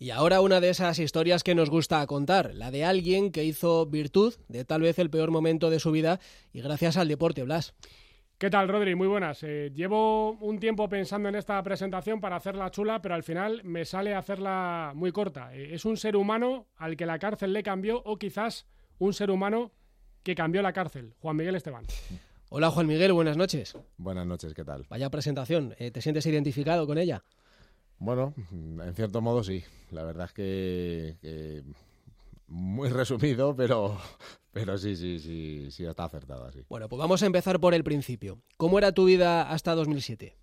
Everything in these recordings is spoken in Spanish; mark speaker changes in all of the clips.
Speaker 1: Y ahora una de esas historias que nos gusta contar, la de alguien que hizo virtud de tal vez el peor momento de su vida y gracias al deporte, Blas.
Speaker 2: ¿Qué tal, Rodri? Muy buenas. Eh, llevo un tiempo pensando en esta presentación para hacerla chula, pero al final me sale hacerla muy corta. Eh, es un ser humano al que la cárcel le cambió o quizás un ser humano que cambió la cárcel, Juan Miguel Esteban.
Speaker 1: Hola Juan Miguel, buenas noches.
Speaker 3: Buenas noches, ¿qué tal?
Speaker 1: Vaya presentación, eh, ¿te sientes identificado con ella?
Speaker 3: Bueno, en cierto modo sí. La verdad es que, muy resumido, pero, pero sí, sí, sí, sí está acertado así.
Speaker 1: Bueno, pues vamos a empezar por el principio. ¿Cómo era tu vida hasta 2007?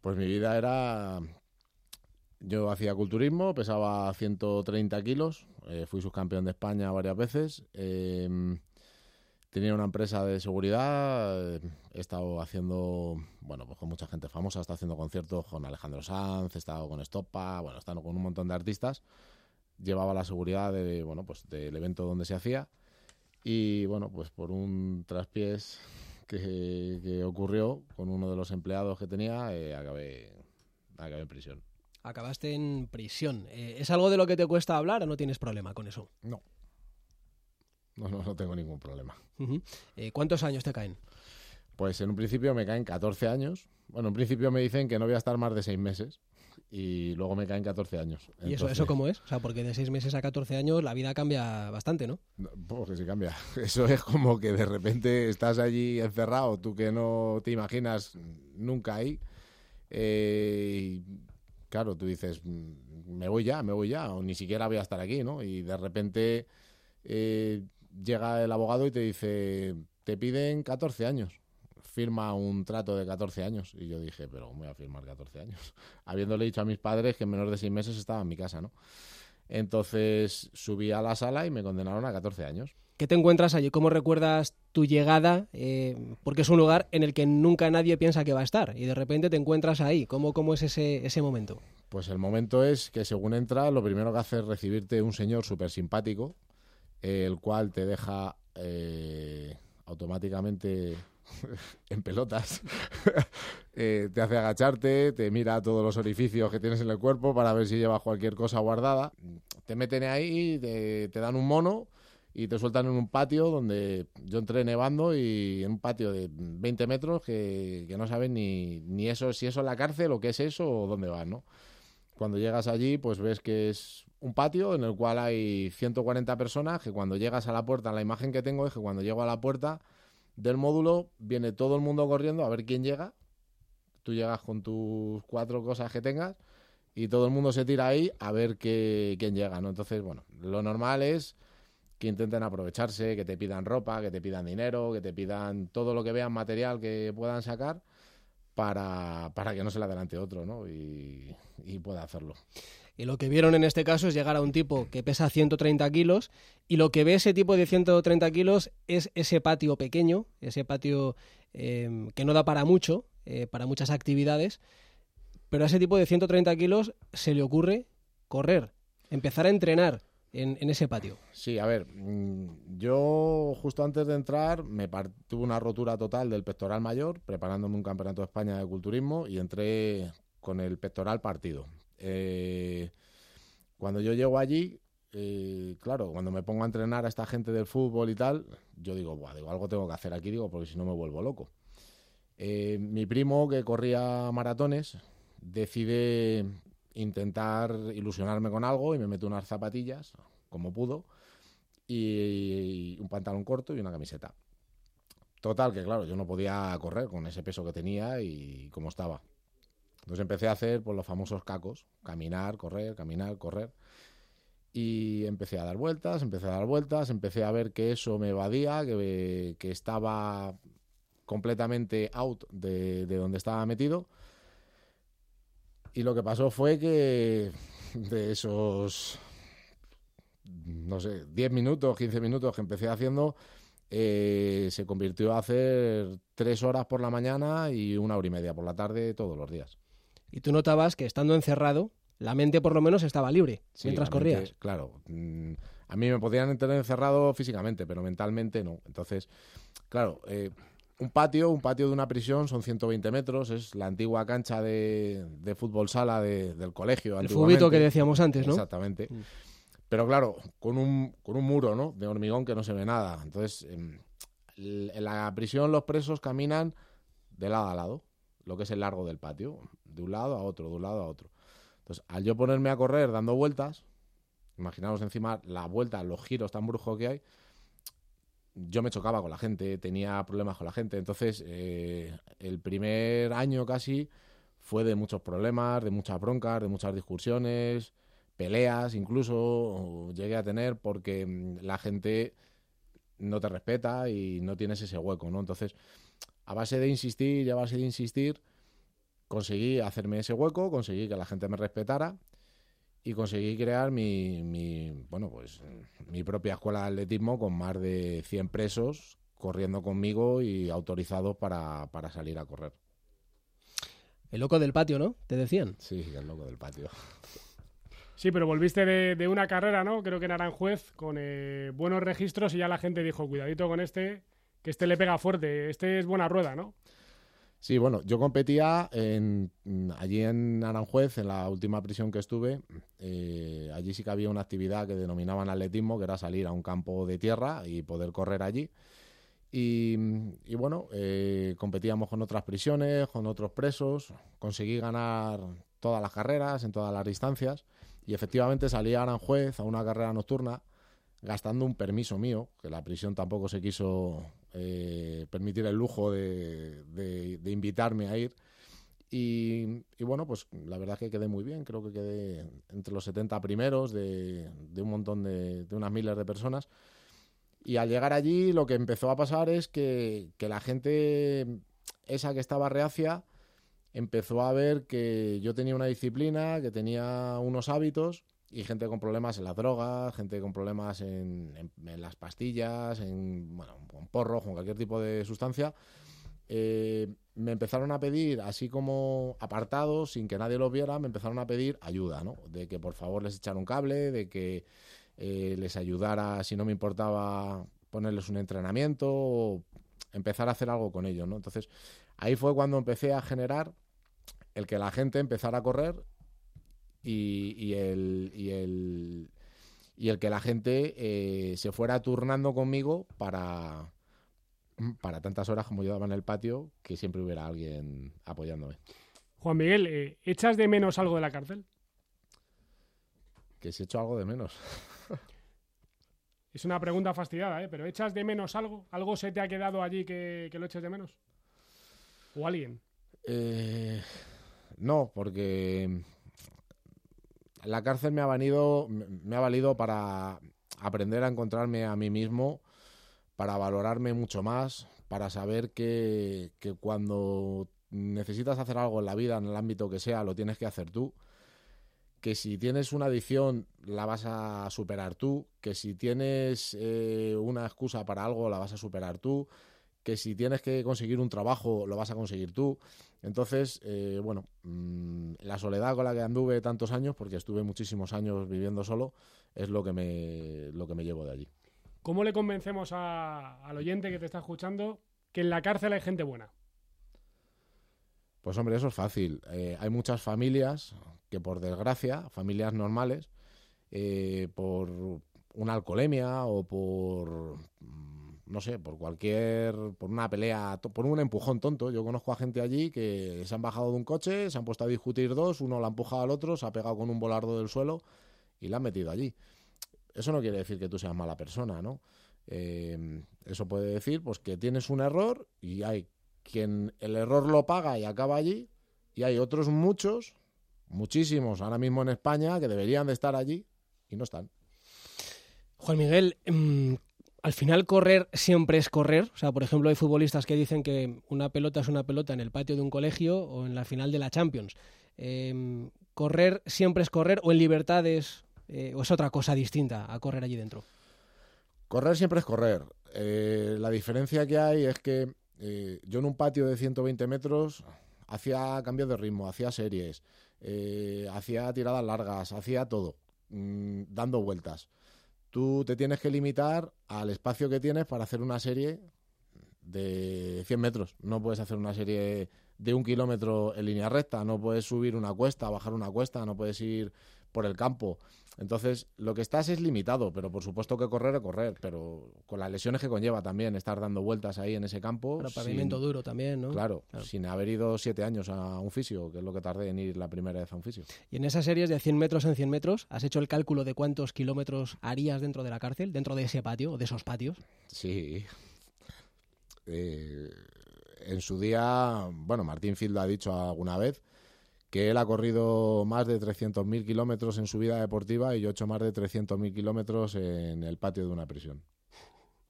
Speaker 3: Pues mi vida era... Yo hacía culturismo, pesaba 130 kilos, eh, fui subcampeón de España varias veces. Eh, Tenía una empresa de seguridad, he estado haciendo, bueno, pues con mucha gente famosa, he estado haciendo conciertos con Alejandro Sanz, he estado con Estopa, bueno, he estado con un montón de artistas. Llevaba la seguridad de, bueno, pues del evento donde se hacía y, bueno, pues por un traspiés que, ocurrió con uno de los empleados que tenía, eh, acabé, acabé en prisión.
Speaker 1: Acabaste en prisión. Eh, ¿Es algo de lo que te cuesta hablar o no tienes problema con eso?
Speaker 3: No, no, no, no tengo ningún problema.
Speaker 1: Eh, ¿Cuántos años te caen?
Speaker 3: Pues en un principio me caen 14 años. Bueno, en principio me dicen que no voy a estar más de 6 meses y luego me caen 14 años.
Speaker 1: ¿Y eso, eso cómo es? O sea, porque de 6 meses a 14 años la vida cambia bastante, ¿no?
Speaker 3: Pues sí cambia. Eso es como que de repente estás allí encerrado, tú que no te imaginas nunca ahí. Eh, y claro, tú dices, mm, me voy ya, me voy ya, o ni siquiera voy a estar aquí, ¿no? Y de repente... Eh, llega el abogado y te dice, te piden 14 años, firma un trato de 14 años. Y yo dije, pero ¿cómo voy a firmar 14 años? Habiéndole dicho a mis padres que en menos de 6 meses estaba en mi casa, ¿no? Entonces subí a la sala y me condenaron a 14 años.
Speaker 1: ¿Qué te encuentras allí? ¿Cómo recuerdas tu llegada? Eh, porque es un lugar en el que nunca nadie piensa que va a estar y de repente te encuentras ahí. ¿Cómo, cómo es ese, ese momento?
Speaker 3: Pues el momento es que según entras, lo primero que hace es recibirte un señor súper simpático el cual te deja eh, automáticamente en pelotas, eh, te hace agacharte, te mira todos los orificios que tienes en el cuerpo para ver si llevas cualquier cosa guardada, te meten ahí, te, dan un mono y te sueltan en un patio donde yo entré nevando y en un patio de 20 metros que, no sabes ni, ni eso, si eso es la cárcel o qué es eso o dónde vas, ¿no? Cuando llegas allí, pues ves que es un patio en el cual hay 140 personas, que cuando llegas a la puerta, la imagen que tengo es que cuando llego a la puerta del módulo viene todo el mundo corriendo a ver quién llega. Tú llegas con tus cuatro cosas que tengas y todo el mundo se tira ahí a ver quién llega, ¿no? Entonces, bueno, lo normal es que intenten aprovecharse, que te pidan ropa, que te pidan dinero, que te pidan todo lo que vean material que puedan sacar para, para que no se le adelante otro, ¿no? Y, y pueda hacerlo.
Speaker 1: Y lo que vieron en este caso es llegar a un tipo que pesa 130 kilos y lo que ve ese tipo de 130 kilos es ese patio pequeño, ese patio eh, que no da para mucho, eh, para muchas actividades, pero a ese tipo de 130 kilos se le ocurre correr, empezar a entrenar. En, ese patio.
Speaker 3: Sí, a ver, mm, yo justo antes de entrar me tuve una rotura total del pectoral mayor, preparándome un campeonato de España de culturismo y entré con el pectoral partido. Eh, cuando yo llego allí, eh, claro, cuando me pongo a entrenar a esta gente del fútbol y tal, yo digo, Buah, digo algo tengo que hacer aquí, digo, porque si no me vuelvo loco. Eh, mi primo, que corría maratones, decide intentar ilusionarme con algo y me mete unas zapatillas, como pudo, y un pantalón corto y una camiseta. Total, que claro, yo no podía correr con ese peso que tenía y como estaba. Entonces empecé a hacer pues, los famosos cacos, caminar, correr, caminar, correr. Y empecé a dar vueltas, empecé a dar vueltas, empecé a ver que eso me evadía, que, que estaba completamente out de, de donde estaba metido. Y lo que pasó fue que de esos, no sé, 10 minutos, 15 minutos que empecé haciendo, eh, se convirtió a hacer 3 horas por la mañana y una hora y media por la tarde todos los días.
Speaker 1: Y tú notabas que estando encerrado, la mente por lo menos estaba libre mientras corrías.
Speaker 3: claro. Mm, a mí me podían tener encerrado físicamente, pero mentalmente no. Entonces, claro, eh, un patio, un patio de una prisión son 120 metros, es la antigua cancha de, fútbol sala del colegio.
Speaker 1: El fubito que decíamos antes, ¿no?
Speaker 3: Exactamente. Mm. Pero claro, con un, con un muro, ¿no? De hormigón que no se ve nada. Entonces, em, en la prisión los presos caminan de lado a lado, lo que es el largo del patio, de un lado a otro, de un lado a otro. Entonces, al yo ponerme a correr dando vueltas, imaginaos encima la vuelta, los giros tan brujos que hay, yo me chocaba con la gente, tenía problemas con la gente. Entonces, eh, el primer año casi fue de muchos problemas, de muchas broncas, de muchas discusiones, peleas incluso llegué a tener porque mm, la gente no te respeta y no tienes ese hueco, ¿no? Entonces, a base de insistir y a base de insistir, conseguí hacerme ese hueco, conseguí que la gente me respetara y conseguí crear mi, mi, bueno, pues, mi propia escuela de atletismo con más de 100 presos corriendo conmigo y autorizados para, para salir a correr.
Speaker 1: El loco del patio, ¿no? ¿Te decían?
Speaker 3: Sí, el loco del patio.
Speaker 2: Sí, pero volviste de, una carrera, ¿no? Creo que en Aranjuez, con eh, buenos registros y ya la gente dijo, cuidadito con este, que este le pega fuerte, este es buena rueda, ¿no?
Speaker 3: Sí, bueno, yo competía en, allí en Aranjuez, en la última prisión que estuve. Eh, allí sí que había una actividad que denominaban atletismo, que era salir a un campo de tierra y poder correr allí. Y, bueno, eh, competíamos con otras prisiones, con otros presos. Conseguí ganar todas las carreras, en todas las distancias. Y efectivamente salí a Aranjuez a una carrera nocturna gastando un permiso mío, que la prisión tampoco se quiso eh, permitir el lujo de, invitarme a ir. Y, bueno, pues la verdad es que quedé muy bien, creo que quedé entre los 70 primeros de, un montón de, unas miles de personas. Y al llegar allí lo que empezó a pasar es que, que la gente esa que estaba reacia empezó a ver que yo tenía una disciplina, que tenía unos hábitos y gente con problemas en las drogas, gente con problemas en, las pastillas, en bueno, con porro, con cualquier tipo de sustancia, eh, me empezaron a pedir, así como apartados, sin que nadie los viera, me empezaron a pedir ayuda, ¿no? De que por favor les echara un cable, de que eh, les ayudara, si no me importaba, ponerles un entrenamiento o empezar a hacer algo con ellos, ¿no? Entonces, ahí fue cuando empecé a generar el que la gente empezara a correr y, el, y, el, y el que la gente eh, se fuera turnando conmigo para, para tantas horas como yo daba en el patio, que siempre hubiera alguien apoyándome.
Speaker 2: Juan Miguel, eh, ¿echas de menos algo de la cárcel?
Speaker 3: Que si hecho algo de menos.
Speaker 2: es una pregunta fastidiada, ¿eh? Pero ¿echas de menos algo? ¿Algo se te ha quedado allí que, que lo eches de menos? ¿O alguien?
Speaker 3: Eh, no, porque la cárcel me ha valido, me ha valido para aprender a encontrarme a mí mismo, para valorarme mucho más, para saber que, cuando necesitas hacer algo en la vida, en el ámbito que sea, lo tienes que hacer tú. Que si tienes una adicción, la vas a superar tú. Que si tienes eh, una excusa para algo, la vas a superar tú. Que si tienes que conseguir un trabajo, lo vas a conseguir tú. Entonces, eh, bueno, mm, la soledad con la que anduve tantos años, porque estuve muchísimos años viviendo solo, es lo que me, lo que me llevo de allí.
Speaker 2: ¿Cómo le convencemos al oyente que te está escuchando que en la cárcel hay gente buena?
Speaker 3: Pues hombre, eso es fácil. Eh, hay muchas familias que por desgracia, familias normales, eh, por una alcoholemia o por no sé, por cualquier, por una pelea, por un empujón tonto. Yo conozco a gente allí que se han bajado de un coche, se han puesto a discutir dos, uno lo ha empujado al otro, se ha pegado con un volardo del suelo y la han metido allí. Eso no quiere decir que tú seas mala persona, ¿no? Eh, eso puede decir pues que tienes un error y hay quien el error lo paga y acaba allí y hay otros muchos, muchísimos ahora mismo en España que deberían de estar allí y no están.
Speaker 1: Juan Miguel, mm, al final correr siempre es correr. O sea, por ejemplo, hay futbolistas que dicen que una pelota es una pelota en el patio de un colegio o en la final de la Champions. Em, correr siempre es correr o en libertad es, eh, o es otra cosa distinta a correr allí dentro.
Speaker 3: Correr siempre es correr. Eh, la diferencia que hay es que eh, yo en un patio de 120 metros hacía cambios de ritmo, hacía series, hacía tiradas largas, hacía todo, mm, dando vueltas tú te tienes que limitar al espacio que tienes para hacer una serie de 100 metros. No puedes hacer una serie de un kilómetro en línea recta, no puedes subir una cuesta, bajar una cuesta, no puedes ir por el campo. Entonces, lo que estás es limitado, pero por supuesto que correr es correr, pero con las lesiones que conlleva también estar dando vueltas ahí en ese campo.
Speaker 1: Para pavimento duro también, ¿no?
Speaker 3: Claro, sin haber ido siete años a un fisio, que es lo que tardé en ir la primera vez a un fisio.
Speaker 1: Y en esas series de 100 metros en 100 metros, ¿has hecho el cálculo de cuántos kilómetros harías dentro de la cárcel, dentro de ese patio o de esos patios?
Speaker 3: Sí. Eh, en su día, bueno, Martín Field ha dicho alguna vez que él ha corrido más de 300.000 kilómetros en su vida deportiva y yo he hecho más de 300.000 kilómetros en el patio de una prisión.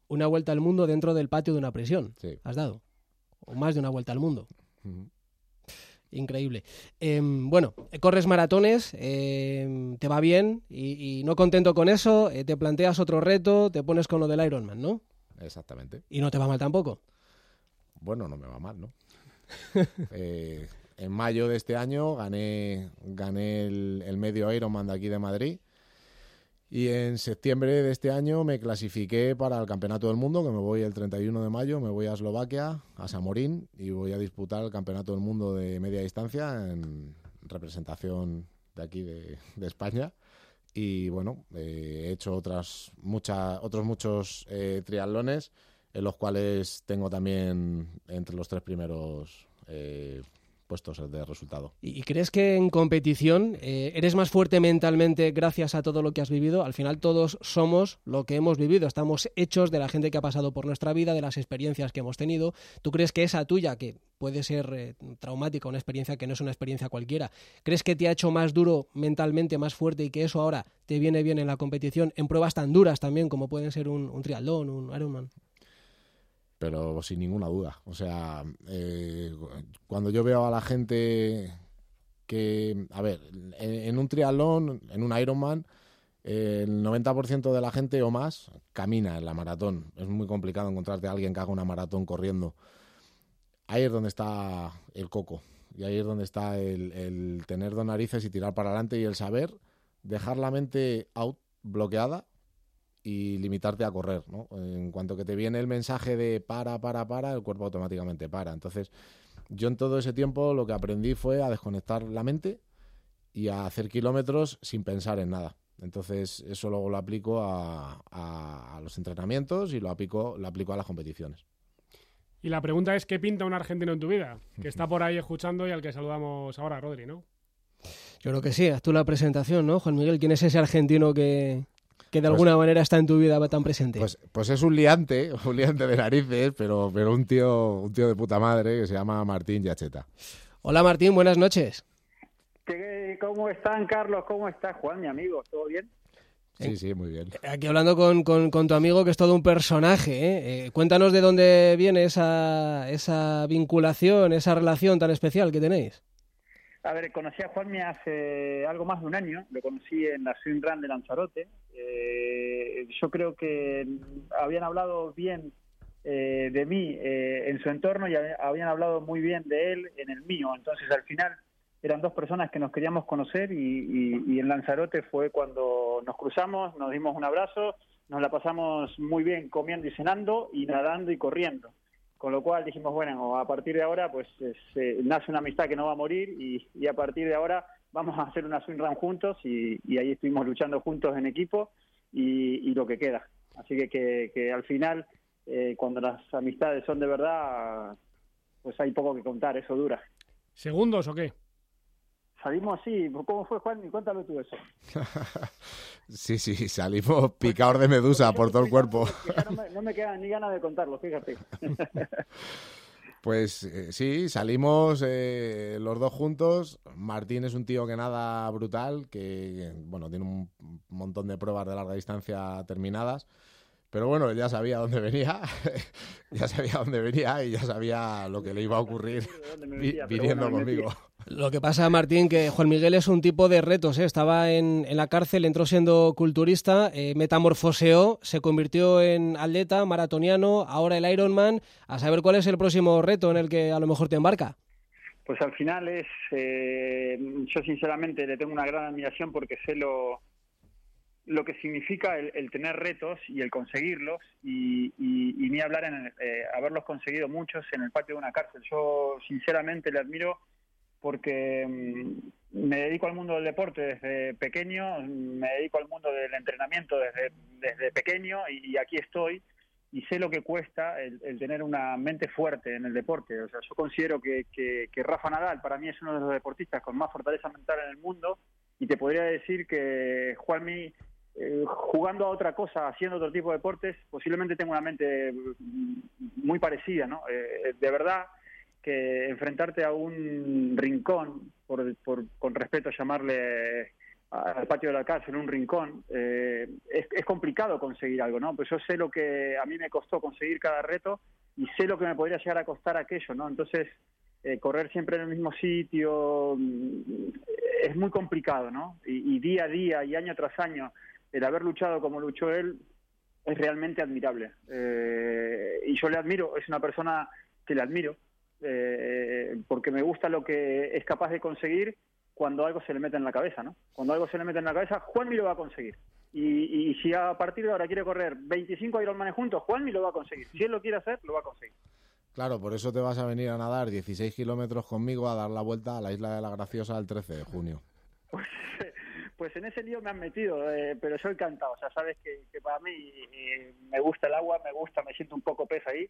Speaker 1: Una vuelta al mundo dentro del patio de una prisión.
Speaker 3: Sí.
Speaker 1: ¿Has dado? O más de una vuelta al mundo. Increíble. Em, bueno, corres maratones, em, te va bien y, y, no contento con eso, eh, te planteas otro reto, te pones con lo del Ironman, ¿no?
Speaker 3: Exactamente.
Speaker 1: ¿Y no te va mal tampoco?
Speaker 3: Bueno, no me va mal, ¿no? eh, en mayo de este año gané, gané el, el, medio Ironman de aquí de Madrid. Y en septiembre de este año me clasifiqué para el Campeonato del Mundo, que me voy el 31 de mayo, me voy a Eslovaquia, a Samorín, y voy a disputar el Campeonato del Mundo de media distancia en representación de aquí de, de España. Y bueno, eh, he hecho otras muchas, otros muchos eh, triatlones, en los cuales tengo también entre los tres primeros eh, puestos de resultado.
Speaker 1: ¿Y crees que en competición eh, eres más fuerte mentalmente gracias a todo lo que has vivido? Al final todos somos lo que hemos vivido, estamos hechos de la gente que ha pasado por nuestra vida, de las experiencias que hemos tenido. ¿Tú crees que esa tuya, que puede ser eh, traumática, una experiencia que no es una experiencia cualquiera, crees que te ha hecho más duro mentalmente, más fuerte y que eso ahora te viene bien en la competición, en pruebas tan duras también como pueden ser un, un triatlón, un Ironman?
Speaker 3: Pero sin ninguna duda. O sea, eh, cuando yo veo a la gente que, a ver, en, un triatlón, en un Ironman, eh, el 90% de la gente o más camina en la maratón. Es muy complicado encontrarte a alguien que haga una maratón corriendo. Ahí es donde está el coco. Y ahí es donde está el tener dos narices y tirar para adelante y el saber dejar la mente out, bloqueada, y limitarte a correr, ¿no? En cuanto que te viene el mensaje de para, para, para, el cuerpo automáticamente para. Entonces, yo en todo ese tiempo lo que aprendí fue a desconectar la mente y a hacer kilómetros sin pensar en nada. Entonces, eso luego lo aplico a, a, a los entrenamientos y lo aplico, lo aplico a las competiciones.
Speaker 2: Y la pregunta es, ¿qué pinta un argentino en tu vida? Que está por ahí escuchando y al que saludamos ahora, Rodri, ¿no?
Speaker 1: Yo creo que sí, haz tú la presentación, ¿no, Juan Miguel? ¿Quién es ese argentino que, que de alguna pues, manera está en tu vida tan presente?
Speaker 3: Pues, pues es un liante, un liante de narices, pero, pero un tío, un tío de puta madre que se llama Martín Yacheta.
Speaker 1: Hola Martín, buenas noches.
Speaker 4: ¿Cómo están, Carlos? ¿Cómo estás, Juan, mi amigo? ¿Todo bien?
Speaker 3: Sí, sí, muy bien.
Speaker 1: Aquí hablando con, con, con tu amigo, que es todo un personaje. ¿eh? Eh, cuéntanos de dónde viene esa, esa vinculación, esa relación tan especial que tenéis.
Speaker 4: A ver, conocí a Juanmi hace algo más de un año, lo conocí en la Swing Run de Lanzarote. Eh, yo creo que habían hablado bien eh, de mí eh, en su entorno y habían hablado muy bien de él en el mío. Entonces, al final, eran dos personas que nos queríamos conocer y, y, y en Lanzarote fue cuando nos cruzamos, nos dimos un abrazo, nos la pasamos muy bien comiendo y cenando y nadando y corriendo. Con lo cual dijimos, bueno, a partir de ahora pues eh, nace una amistad que no va a morir y, a partir de ahora vamos a hacer una swing run juntos y, ahí estuvimos luchando juntos en equipo y, lo que queda. Así que, que, que al final, eh, cuando las amistades son de verdad, pues hay poco que contar, eso dura.
Speaker 2: ¿Segundos o qué?
Speaker 4: Salimos así. ¿Cómo fue, Juan? Cuéntalo tú eso.
Speaker 3: sí, sí, salimos picados de medusa por todo el cuerpo.
Speaker 4: no, me, no me queda ni ganas de contarlo, fíjate.
Speaker 3: Pues eh, sí, salimos eh, los dos juntos. Martín es un tío que nada brutal, que bueno, tiene un montón de pruebas de larga distancia terminadas. Pero bueno, él ya sabía dónde venía, ya sabía dónde venía y ya sabía lo que le iba a ocurrir
Speaker 4: metía,
Speaker 3: viniendo
Speaker 4: bueno,
Speaker 3: conmigo.
Speaker 1: Lo que pasa, Martín, que Juan Miguel es un tipo de retos. ¿eh? Estaba en, en, la cárcel, entró siendo culturista, eh, metamorfoseó, se convirtió en atleta, maratoniano, ahora el Ironman. A saber cuál es el próximo reto en el que a lo mejor te embarca.
Speaker 4: Pues al final es, eh, yo sinceramente le tengo una gran admiración porque sé lo, lo que significa el, tener retos y el conseguirlos y, ni hablar en eh, haberlos conseguido muchos en el patio de una cárcel. Yo sinceramente le admiro porque mm, me dedico al mundo del deporte desde pequeño, me dedico al mundo del entrenamiento desde, desde pequeño y, aquí estoy y sé lo que cuesta el, tener una mente fuerte en el deporte. O sea, yo considero que, que, que Rafa Nadal para mí es uno de los deportistas con más fortaleza mental en el mundo y te podría decir que Juanmi eh, jugando a otra cosa, haciendo otro tipo de deportes, posiblemente tengo una mente mm, muy parecida, ¿no? Eh, de verdad que enfrentarte a un rincón, por, con respeto a llamarle al patio de la cárcel un rincón, eh, es, complicado conseguir algo, ¿no? Pues yo sé lo que a mí me costó conseguir cada reto y sé lo que me podría llegar a costar aquello, ¿no? Entonces, correr siempre en el mismo sitio mm, es muy complicado, ¿no? y, día a día y año tras año el haber luchado como luchó él es realmente admirable. Eh, y yo le admiro, es una persona que le admiro, eh, porque me gusta lo que es capaz de conseguir cuando algo se le mete en la cabeza, ¿no? Cuando algo se le mete en la cabeza, Juanmi lo va a conseguir. Y, si a partir de ahora quiere correr 25 Ironmanes juntos, Juanmi lo va a conseguir. Si él lo quiere hacer, lo va a conseguir.
Speaker 3: Claro, por eso te vas a venir a nadar 16 kilómetros conmigo a dar la vuelta a la Isla de la Graciosa el 13 de junio.
Speaker 4: Pues pues en ese lío me han metido, eh, pero soy encantado. O sea, sabes que, para mí me gusta el agua, me gusta, me siento un poco pez ahí.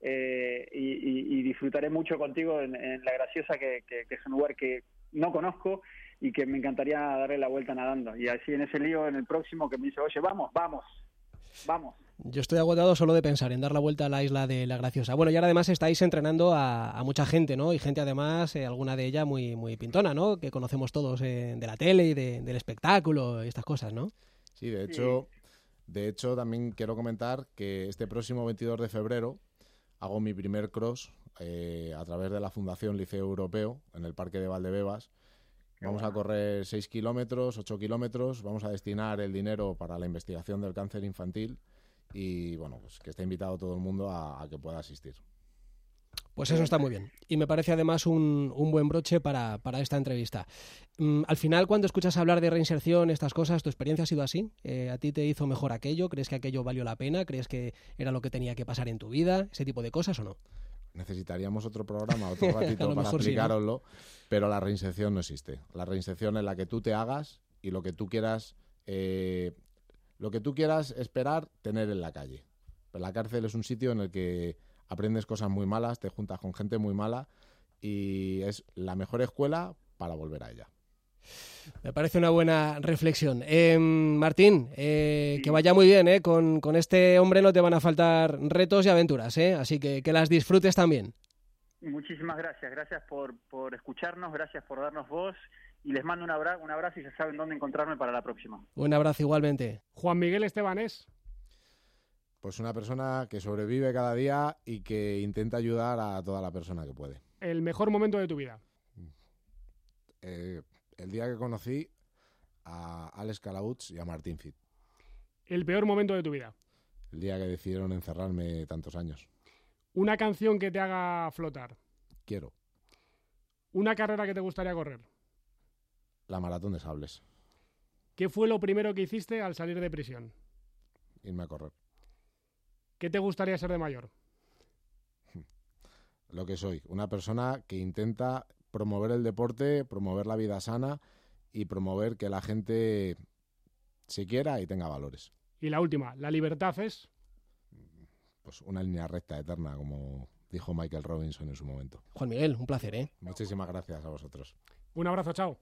Speaker 4: Eh, y, disfrutaré mucho contigo en, La Graciosa, que, es un lugar que no conozco y que me encantaría darle la vuelta nadando. Y así en ese lío, en el próximo, que me dice, oye, vamos, vamos, vamos.
Speaker 1: Yo estoy agotado solo de pensar en dar la vuelta a la isla de La Graciosa. Bueno, y ahora además estáis entrenando a, mucha gente, ¿no? Y gente además, eh, alguna de ella muy, muy pintona, ¿no? Que conocemos todos eh, de la tele y del espectáculo y estas cosas, ¿no?
Speaker 3: Sí, de hecho, de hecho también quiero comentar que este próximo 22 de febrero hago mi primer cross eh, a través de la Fundación Liceo Europeo en el Parque de Valdebebas. Vamos a correr 6 kilómetros, 8 kilómetros, vamos a destinar el dinero para la investigación del cáncer infantil y bueno, pues que está invitado todo el mundo a, que pueda asistir.
Speaker 1: Pues eso está muy bien. Y me parece además un, buen broche para, esta entrevista. Mm, al final, cuando escuchas hablar de reinserción, estas cosas, ¿tu experiencia ha sido así? Eh, ¿A ti te hizo mejor aquello? ¿Crees que aquello valió la pena? ¿Crees que era lo que tenía que pasar en tu vida? ¿Ese tipo de cosas o no?
Speaker 3: Necesitaríamos otro programa, otro ratito para explicároslo, pero la reinserción no existe. La reinserción es la que tú te hagas y lo que tú quieras eh, lo que tú quieras esperar tener en la calle. Pero la cárcel es un sitio en el que aprendes cosas muy malas, te juntas con gente muy mala y es la mejor escuela para volver a ella.
Speaker 1: Me parece una buena reflexión. Em, Martín, eh, que vaya muy bien, eh. Con, este hombre no te van a faltar retos y aventuras, eh. Así que que las disfrutes también.
Speaker 4: Muchísimas gracias, gracias por, por escucharnos, gracias por darnos voz y les mando un, abrazo, un abrazo y ya saben dónde encontrarme para la próxima.
Speaker 1: Un abrazo igualmente.
Speaker 2: Juan Miguel Estebanés.
Speaker 3: Pues una persona que sobrevive cada día y que intenta ayudar a toda la persona que puede.
Speaker 2: ¿El mejor momento de tu vida?
Speaker 3: Eh, el día que conocí a Alex Calabutz y a Martín Fit.
Speaker 2: ¿El peor momento de tu vida?
Speaker 3: El día que decidieron encerrarme tantos años.
Speaker 2: ¿Una canción que te haga flotar?
Speaker 3: Quiero.
Speaker 2: ¿Una carrera que te gustaría correr?
Speaker 3: La maratón de sables.
Speaker 2: ¿Qué fue lo primero que hiciste al salir de prisión?
Speaker 3: Irme a correr.
Speaker 2: ¿Qué te gustaría ser de mayor?
Speaker 3: Lo que soy, una persona que intenta promover el deporte, promover la vida sana y promover que la gente se quiera y tenga valores.
Speaker 2: Y la última, ¿la libertad es?
Speaker 3: Pues una línea recta eterna, como dijo Michael Robinson en su momento.
Speaker 1: Juan Miguel, un placer, ¿eh?
Speaker 3: Muchísimas gracias a vosotros.
Speaker 2: Un abrazo, chao.